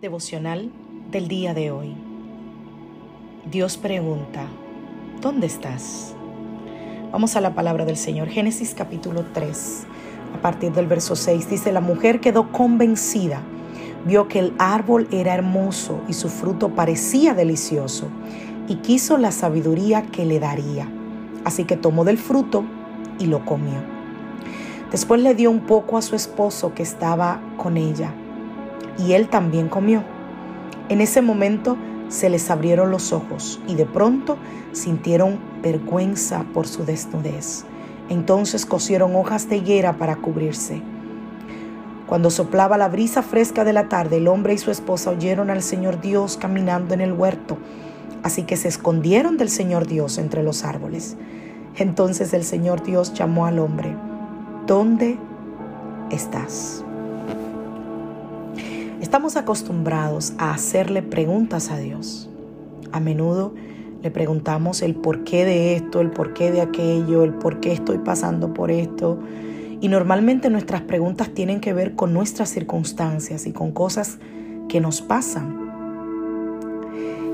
Devocional del día de hoy. Dios pregunta, ¿dónde estás? Vamos a la palabra del Señor. Génesis capítulo 3, a partir del verso 6, dice, la mujer quedó convencida, vio que el árbol era hermoso y su fruto parecía delicioso, y quiso la sabiduría que le daría. Así que tomó del fruto y lo comió. Después le dio un poco a su esposo que estaba con ella y él también comió. En ese momento se les abrieron los ojos y de pronto sintieron vergüenza por su desnudez. Entonces cosieron hojas de higuera para cubrirse. Cuando soplaba la brisa fresca de la tarde, el hombre y su esposa oyeron al Señor Dios caminando en el huerto. Así que se escondieron del Señor Dios entre los árboles. Entonces el Señor Dios llamó al hombre, ¿dónde estás? Estamos acostumbrados a hacerle preguntas a Dios. A menudo le preguntamos el porqué de esto, el porqué de aquello, el por qué estoy pasando por esto. Y normalmente nuestras preguntas tienen que ver con nuestras circunstancias y con cosas que nos pasan.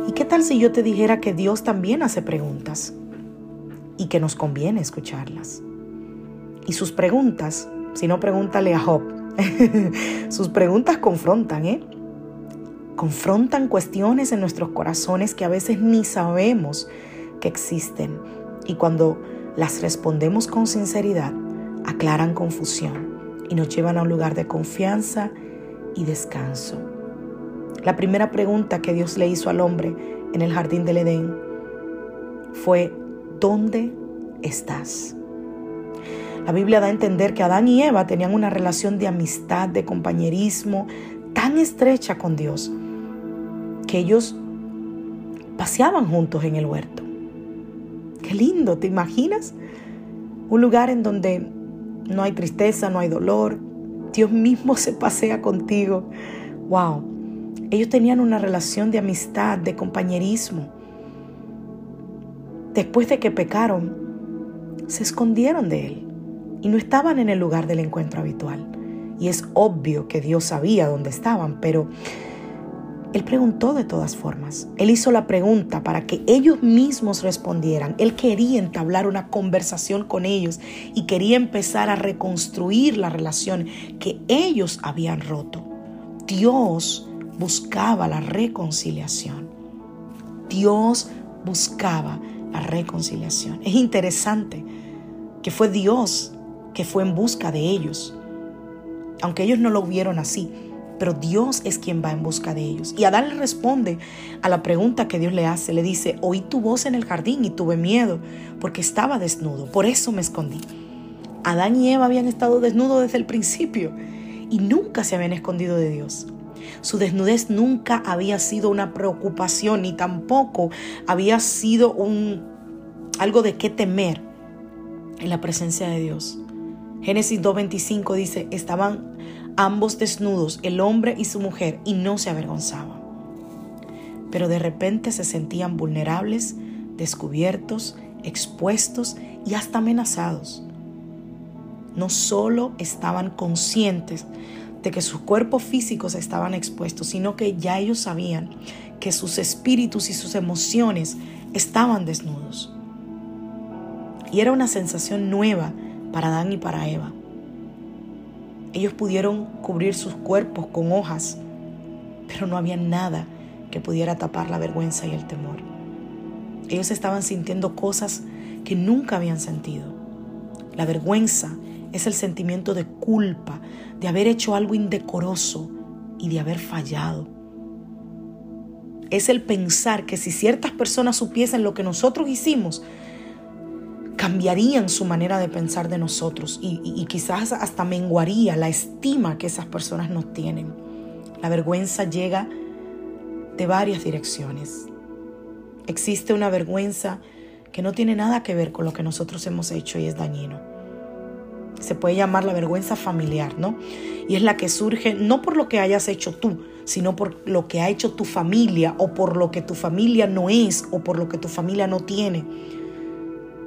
¿Y qué tal si yo te dijera que Dios también hace preguntas y que nos conviene escucharlas? Y sus preguntas, si no pregúntale a Job, Sus preguntas confrontan, ¿eh? Confrontan cuestiones en nuestros corazones que a veces ni sabemos que existen. Y cuando las respondemos con sinceridad, aclaran confusión y nos llevan a un lugar de confianza y descanso. La primera pregunta que Dios le hizo al hombre en el jardín del Edén fue, ¿dónde estás? La Biblia da a entender que Adán y Eva tenían una relación de amistad, de compañerismo tan estrecha con Dios, que ellos paseaban juntos en el huerto. Qué lindo, ¿te imaginas? Un lugar en donde no hay tristeza, no hay dolor, Dios mismo se pasea contigo. Wow. Ellos tenían una relación de amistad, de compañerismo. Después de que pecaron, se escondieron de Él y no estaban en el lugar del encuentro habitual. Y es obvio que Dios sabía dónde estaban, pero Él preguntó de todas formas. Él hizo la pregunta para que ellos mismos respondieran. Él quería entablar una conversación con ellos y quería empezar a reconstruir la relación que ellos habían roto. Dios buscaba la reconciliación. Dios buscaba la reconciliación. Es interesante que fue Dios que fue en busca de ellos. Aunque ellos no lo vieron así, pero Dios es quien va en busca de ellos. Y Adán le responde a la pregunta que Dios le hace. Le dice, oí tu voz en el jardín y tuve miedo porque estaba desnudo. Por eso me escondí. Adán y Eva habían estado desnudos desde el principio y nunca se habían escondido de Dios. Su desnudez nunca había sido una preocupación ni tampoco había sido un algo de qué temer en la presencia de Dios. Génesis 2.25 dice, estaban ambos desnudos, el hombre y su mujer, y no se avergonzaban. Pero de repente se sentían vulnerables, descubiertos, expuestos y hasta amenazados. No solo estaban conscientes de que sus cuerpos físicos estaban expuestos, sino que ya ellos sabían que sus espíritus y sus emociones estaban desnudos. Y era una sensación nueva para Adán y para Eva. Ellos pudieron cubrir sus cuerpos con hojas, pero no había nada que pudiera tapar la vergüenza y el temor. Ellos estaban sintiendo cosas que nunca habían sentido. La vergüenza es el sentimiento de culpa, de haber hecho algo indecoroso y de haber fallado. Es el pensar que si ciertas personas supiesen lo que nosotros hicimos, cambiarían su manera de pensar de nosotros y, quizás hasta menguaría la estima que esas personas nos tienen. La vergüenza llega de varias direcciones. Existe una vergüenza que no tiene nada que ver con lo que nosotros hemos hecho y es dañino. Se puede llamar la vergüenza familiar, ¿no? Y es la que surge no por lo que hayas hecho tú, sino por lo que ha hecho tu familia o por lo que tu familia no es o por lo que tu familia no tiene.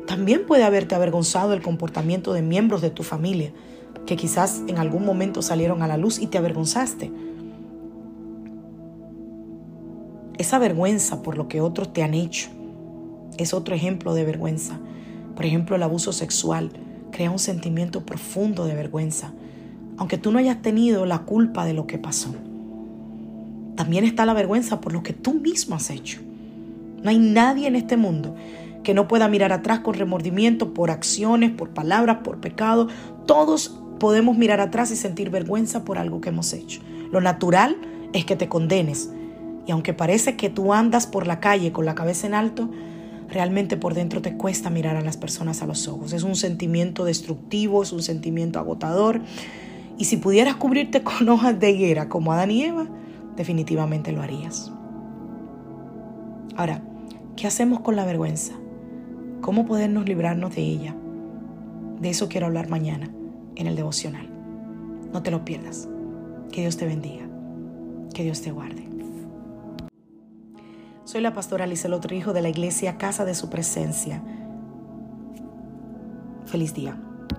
También puede haberte avergonzado el comportamiento de miembros de tu familia que quizás en algún momento salieron a la luz y te avergonzaste. Esa vergüenza por lo que otros te han hecho es otro ejemplo de vergüenza. Por ejemplo, el abuso sexual crea un sentimiento profundo de vergüenza, aunque tú no hayas tenido la culpa de lo que pasó. También está la vergüenza por lo que tú mismo has hecho. No hay nadie en este mundo que no pueda mirar atrás con remordimiento por acciones, por palabras, por pecado. Todos podemos mirar atrás y sentir vergüenza por algo que hemos hecho. Lo natural es que te condenes. Y aunque parece que tú andas por la calle con la cabeza en alto, realmente por dentro te cuesta mirar a las personas a los ojos. Es un sentimiento destructivo, es un sentimiento agotador. Y si pudieras cubrirte con hojas de higuera como Adán y Eva, definitivamente lo harías. Ahora, ¿qué hacemos con la vergüenza? ¿Cómo podernos librarnos de ella? De eso quiero hablar mañana en el devocional. No te lo pierdas. Que Dios te bendiga. Que Dios te guarde. Soy la pastora otro hijo de la iglesia Casa de Su Presencia. Feliz día.